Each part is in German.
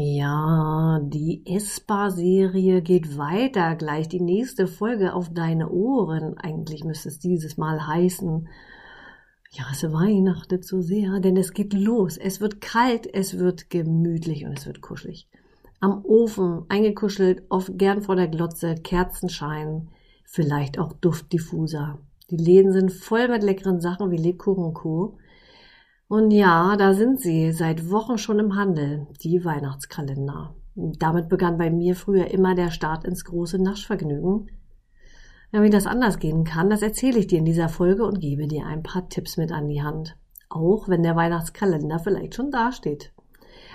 Ja, die Espa-Serie geht weiter. Gleich die nächste Folge auf deine Ohren. Eigentlich müsste es dieses Mal heißen. Ja, es weihnachtet so sehr, denn es geht los. Es wird kalt, es wird gemütlich und es wird kuschelig. Am Ofen eingekuschelt, oft gern vor der Glotze, Kerzenschein, vielleicht auch Duftdiffuser. Die Läden sind voll mit leckeren Sachen wie Lebkuchen und Co. Und ja, da sind sie seit Wochen schon im Handel, die Weihnachtskalender. Damit begann bei mir früher immer der Start ins große Naschvergnügen. Ja, wie das anders gehen kann, das erzähle ich dir in dieser Folge und gebe dir ein paar Tipps mit an die Hand. Auch wenn der Weihnachtskalender vielleicht schon dasteht.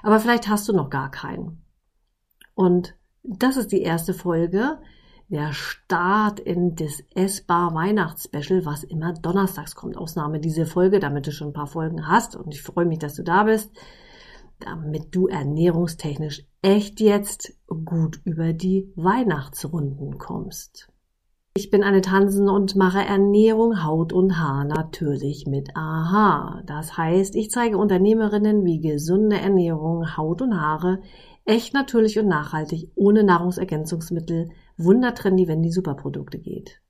Aber vielleicht hast du noch gar keinen. Und das ist die erste Folge, der Start in das Essbar Weihnachtsspecial, was immer donnerstags kommt. Ausnahme diese Folge, damit du schon ein paar Folgen hast. Und ich freue mich, dass du da bist, damit du ernährungstechnisch echt jetzt gut über die Weihnachtsrunden kommst. Ich bin Anne Tansen und mache Ernährung, Haut und Haar natürlich mit AHA. Das heißt, ich zeige Unternehmerinnen, wie gesunde Ernährung, Haut und Haare echt natürlich und nachhaltig ohne Nahrungsergänzungsmittel wundertrendy, wenn die Superprodukte geht.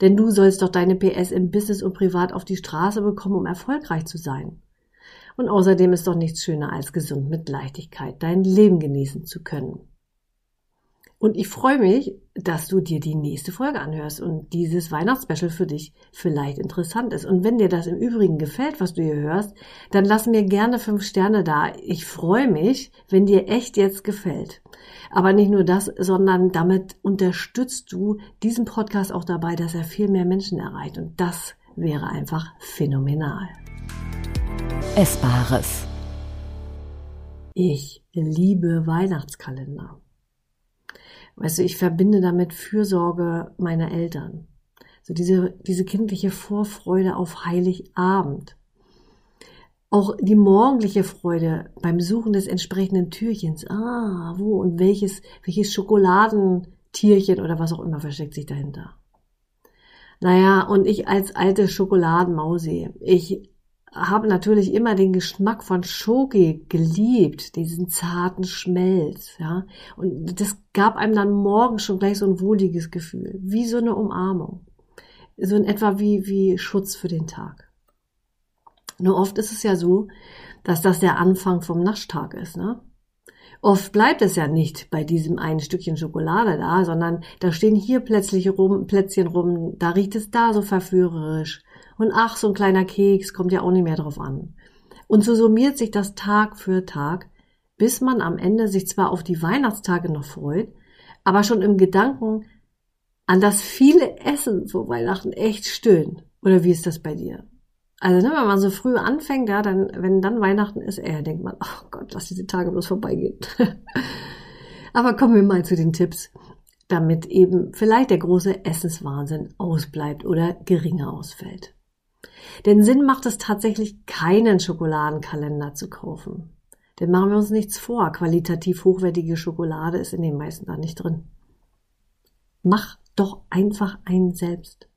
Denn du sollst doch deine PS im Business und privat auf die Straße bekommen, um erfolgreich zu sein. Und außerdem ist doch nichts schöner als gesund mit Leichtigkeit dein Leben genießen zu können. Und ich freue mich, dass du dir die nächste Folge anhörst und dieses Weihnachtsspecial für dich vielleicht interessant ist. Und wenn dir das im Übrigen gefällt, was du hier hörst, dann lass mir gerne fünf Sterne da. Ich freue mich, wenn dir echt jetzt gefällt. Aber nicht nur das, sondern damit unterstützt du diesen Podcast auch dabei, dass er viel mehr Menschen erreicht. Und das wäre einfach phänomenal. Essbares. Ich liebe Weihnachtskalender. Weißt du, ich verbinde damit Fürsorge meiner Eltern. So diese, diese kindliche Vorfreude auf Heiligabend. Auch die morgendliche Freude beim Suchen des entsprechenden Türchens. Ah, wo und welches, welches Schokoladentierchen oder was auch immer versteckt sich dahinter. Naja, und ich als alte Schokoladenmausi, ich habe natürlich immer den Geschmack von Schoki geliebt, diesen zarten Schmelz, ja. Und das gab einem dann morgen schon gleich so ein wohliges Gefühl, wie so eine Umarmung. So in etwa wie, wie Schutz für den Tag. Nur oft ist es ja so, dass das der Anfang vom Naschtag ist, ne? Oft bleibt es ja nicht bei diesem einen Stückchen Schokolade da, sondern da stehen hier plötzlich rum, Plätzchen rum, da riecht es da so verführerisch, und ach, so ein kleiner Keks kommt ja auch nicht mehr drauf an. Und so summiert sich das Tag für Tag, bis man am Ende sich zwar auf die Weihnachtstage noch freut, aber schon im Gedanken an das viele Essen vor Weihnachten echt stöhnt. Oder wie ist das bei dir? Also, ne, wenn man so früh anfängt, ja, dann, wenn dann Weihnachten ist, eher denkt man, oh Gott, lass diese Tage bloß vorbeigehen. aber kommen wir mal zu den Tipps, damit eben vielleicht der große Essenswahnsinn ausbleibt oder geringer ausfällt. Denn Sinn macht es tatsächlich keinen Schokoladenkalender zu kaufen. Denn machen wir uns nichts vor, qualitativ hochwertige Schokolade ist in den meisten da nicht drin. Mach doch einfach einen selbst.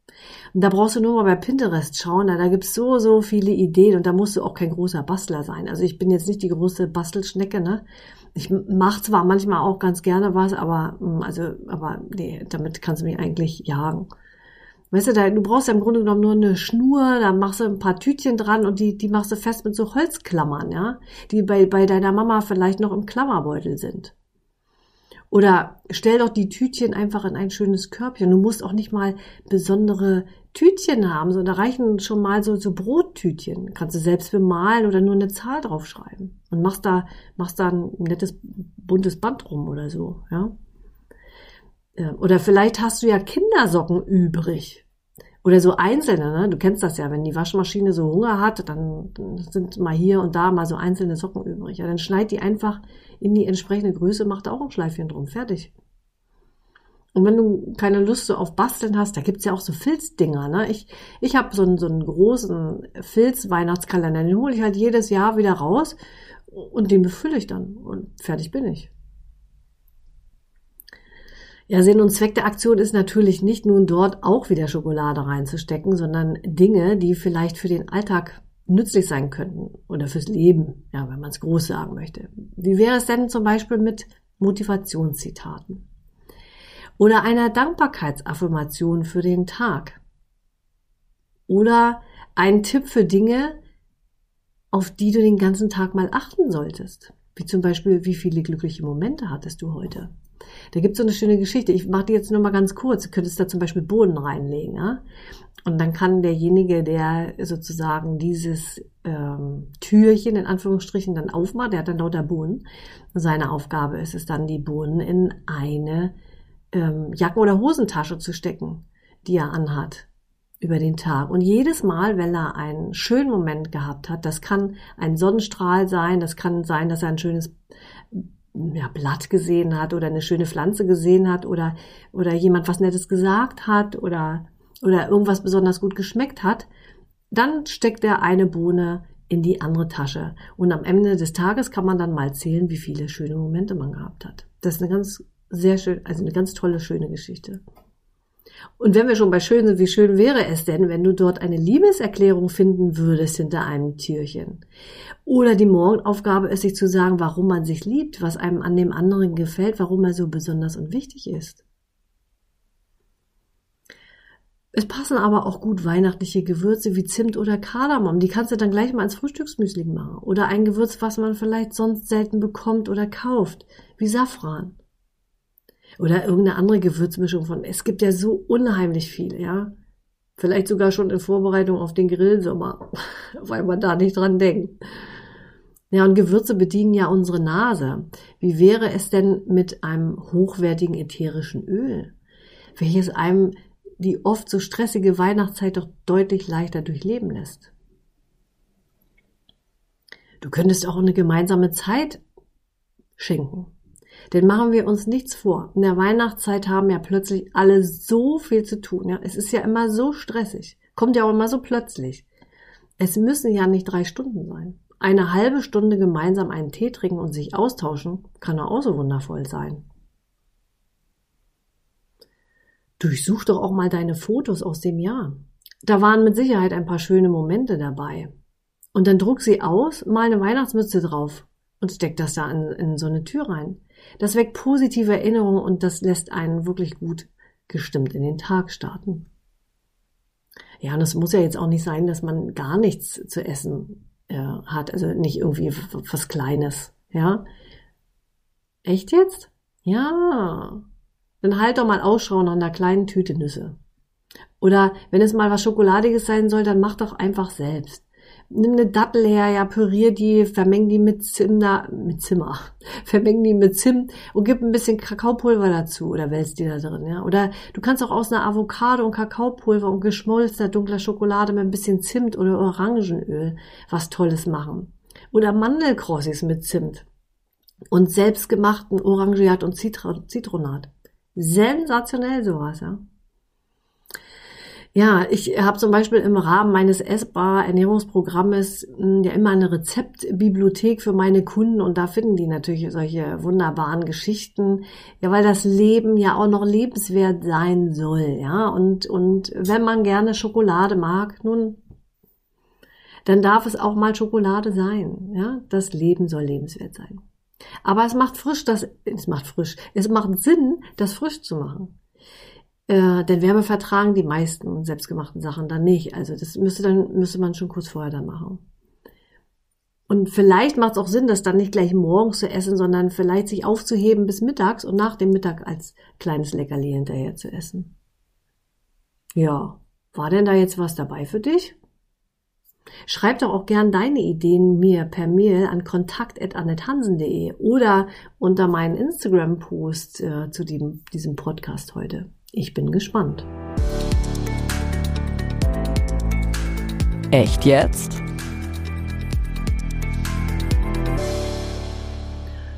Und da brauchst du nur mal bei Pinterest schauen, da, da gibt's so, so viele Ideen und da musst du auch kein großer Bastler sein. Also ich bin jetzt nicht die große Bastelschnecke, ne? Ich mache zwar manchmal auch ganz gerne was, aber, mm, also, aber nee, damit kannst du mich eigentlich jagen. Weißt du, da, du brauchst ja im Grunde genommen nur eine Schnur, da machst du ein paar Tütchen dran und die, die machst du fest mit so Holzklammern, ja, die bei, bei deiner Mama vielleicht noch im Klammerbeutel sind. Oder stell doch die Tütchen einfach in ein schönes Körbchen. Du musst auch nicht mal besondere Tütchen haben, sondern da reichen schon mal so, so Brottütchen. Kannst du selbst bemalen oder nur eine Zahl draufschreiben. Und machst da, machst da ein nettes buntes Band rum oder so, ja. Oder vielleicht hast du ja Kindersocken übrig. Oder so einzelne, ne? Du kennst das ja, wenn die Waschmaschine so Hunger hat, dann, sind mal hier und da mal so einzelne Socken übrig. Ja, dann schneid die einfach in die entsprechende Größe, macht auch ein Schleifchen drum. Fertig. Und wenn du keine Lust so auf Basteln hast, da gibt's ja auch so Filzdinger. Ne? Ich, ich habe so einen, so einen großen Filz-Weihnachtskalender, den hole ich halt jedes Jahr wieder raus und den befülle ich dann und fertig bin ich. Ja, Sinn und Zweck der Aktion ist natürlich nicht nun dort auch wieder Schokolade reinzustecken, sondern Dinge, die vielleicht für den Alltag nützlich sein könnten oder fürs Leben, ja, wenn man es groß sagen möchte. Wie wäre es denn zum Beispiel mit Motivationszitaten? Oder einer Dankbarkeitsaffirmation für den Tag? Oder ein Tipp für Dinge, auf die du den ganzen Tag mal achten solltest? Wie zum Beispiel, wie viele glückliche Momente hattest du heute? Da gibt es so eine schöne Geschichte. Ich mache die jetzt nur mal ganz kurz. Du könntest da zum Beispiel Boden reinlegen. Ja? Und dann kann derjenige, der sozusagen dieses ähm, Türchen in Anführungsstrichen dann aufmacht, der hat dann lauter Bohnen. Seine Aufgabe ist es dann, die Bohnen in eine ähm, Jacken- oder Hosentasche zu stecken, die er anhat über den Tag. Und jedes Mal, wenn er einen schönen Moment gehabt hat, das kann ein Sonnenstrahl sein, das kann sein, dass er ein schönes ja, Blatt gesehen hat oder eine schöne Pflanze gesehen hat oder, oder jemand was Nettes gesagt hat oder, oder irgendwas besonders gut geschmeckt hat, dann steckt er eine Bohne in die andere Tasche. Und am Ende des Tages kann man dann mal zählen, wie viele schöne Momente man gehabt hat. Das ist eine ganz sehr schön, also eine ganz tolle, schöne Geschichte. Und wenn wir schon bei schön sind, wie schön wäre es denn, wenn du dort eine Liebeserklärung finden würdest hinter einem Türchen? Oder die Morgenaufgabe ist, sich zu sagen, warum man sich liebt, was einem an dem anderen gefällt, warum er so besonders und wichtig ist. Es passen aber auch gut weihnachtliche Gewürze wie Zimt oder Kardamom. Die kannst du dann gleich mal ins Frühstücksmüsli machen. Oder ein Gewürz, was man vielleicht sonst selten bekommt oder kauft, wie Safran. Oder irgendeine andere Gewürzmischung von. Es gibt ja so unheimlich viel, ja. Vielleicht sogar schon in Vorbereitung auf den Grillsommer, weil man da nicht dran denkt. Ja, und Gewürze bedienen ja unsere Nase. Wie wäre es denn mit einem hochwertigen ätherischen Öl, welches einem die oft so stressige Weihnachtszeit doch deutlich leichter durchleben lässt? Du könntest auch eine gemeinsame Zeit schenken. Denn machen wir uns nichts vor. In der Weihnachtszeit haben ja plötzlich alle so viel zu tun. Ja, es ist ja immer so stressig. Kommt ja auch immer so plötzlich. Es müssen ja nicht drei Stunden sein. Eine halbe Stunde gemeinsam einen Tee trinken und sich austauschen kann auch so wundervoll sein. Durchsuch doch auch mal deine Fotos aus dem Jahr. Da waren mit Sicherheit ein paar schöne Momente dabei. Und dann druck sie aus, mal eine Weihnachtsmütze drauf und steck das da in, in so eine Tür rein. Das weckt positive Erinnerungen und das lässt einen wirklich gut gestimmt in den Tag starten. Ja, und es muss ja jetzt auch nicht sein, dass man gar nichts zu essen äh, hat, also nicht irgendwie was Kleines, ja. Echt jetzt? Ja. Dann halt doch mal Ausschau nach einer kleinen Tüte Nüsse. Oder wenn es mal was Schokoladiges sein soll, dann mach doch einfach selbst nimm eine Dattel her, ja, pürier die, vermeng die mit Zimmer, mit Zimmer, vermeng die mit Zimt und gib ein bisschen Kakaopulver dazu oder wälzt die da drin, ja. Oder du kannst auch aus einer Avocado und Kakaopulver und geschmolzener dunkler Schokolade mit ein bisschen Zimt oder Orangenöl was Tolles machen. Oder Mandelkrossis mit Zimt und selbstgemachten Orangiat und Zitronat. Sensationell sowas, ja. Ja, ich habe zum Beispiel im Rahmen meines essbar Ernährungsprogrammes hm, ja immer eine Rezeptbibliothek für meine Kunden und da finden die natürlich solche wunderbaren Geschichten, ja, weil das Leben ja auch noch lebenswert sein soll, ja, und und wenn man gerne Schokolade mag, nun dann darf es auch mal Schokolade sein, ja, das Leben soll lebenswert sein. Aber es macht frisch, das es macht frisch, es macht Sinn, das frisch zu machen. Äh, denn Wärme vertragen die meisten selbstgemachten Sachen dann nicht. Also das müsste dann müsste man schon kurz vorher dann machen. Und vielleicht macht es auch Sinn, das dann nicht gleich morgens zu essen, sondern vielleicht sich aufzuheben bis mittags und nach dem Mittag als kleines Leckerli hinterher zu essen. Ja, war denn da jetzt was dabei für dich? Schreib doch auch gern deine Ideen mir per Mail an kontakt.annethansen.de oder unter meinen Instagram-Post äh, zu dem, diesem Podcast heute. Ich bin gespannt. Echt jetzt?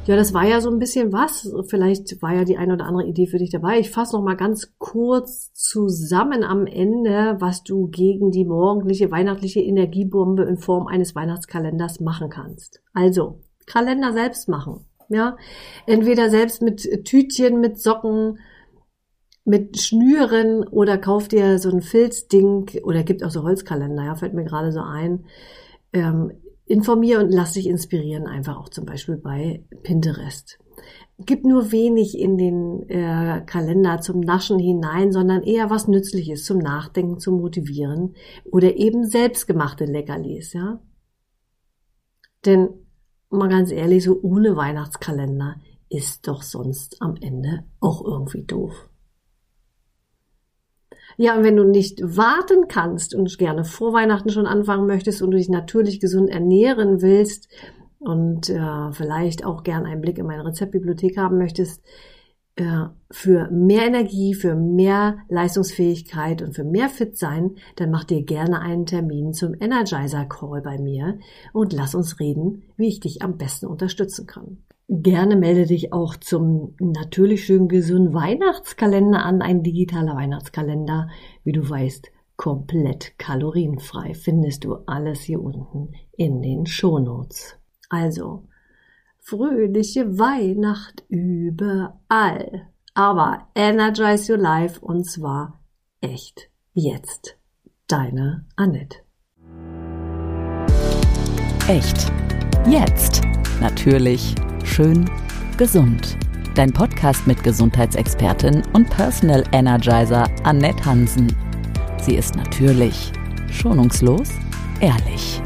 Ja, das war ja so ein bisschen was. Vielleicht war ja die eine oder andere Idee für dich dabei. Ich fasse noch mal ganz kurz zusammen am Ende, was du gegen die morgendliche weihnachtliche Energiebombe in Form eines Weihnachtskalenders machen kannst. Also, Kalender selbst machen. Ja, entweder selbst mit Tütchen, mit Socken, mit Schnüren oder kauf dir so ein Filzding oder gibt auch so Holzkalender, ja, fällt mir gerade so ein. Ähm, informier und lass dich inspirieren, einfach auch zum Beispiel bei Pinterest. Gib nur wenig in den äh, Kalender zum Naschen hinein, sondern eher was Nützliches zum Nachdenken, zum Motivieren oder eben selbstgemachte Leckerlis, ja. Denn mal ganz ehrlich, so ohne Weihnachtskalender ist doch sonst am Ende auch irgendwie doof. Ja, und wenn du nicht warten kannst und gerne vor Weihnachten schon anfangen möchtest und du dich natürlich gesund ernähren willst und äh, vielleicht auch gern einen Blick in meine Rezeptbibliothek haben möchtest, für mehr Energie, für mehr Leistungsfähigkeit und für mehr Fit sein, dann mach dir gerne einen Termin zum Energizer Call bei mir und lass uns reden, wie ich dich am besten unterstützen kann. Gerne melde dich auch zum natürlich schön gesunden Weihnachtskalender an, ein digitaler Weihnachtskalender, wie du weißt, komplett kalorienfrei. Findest du alles hier unten in den Shownotes. Also, fröhliche Weihnacht überall. Aber energize your life und zwar echt jetzt. Deine Annette. Echt jetzt. Natürlich schön, gesund. Dein Podcast mit Gesundheitsexpertin und Personal Energizer Annette Hansen. Sie ist natürlich, schonungslos, ehrlich.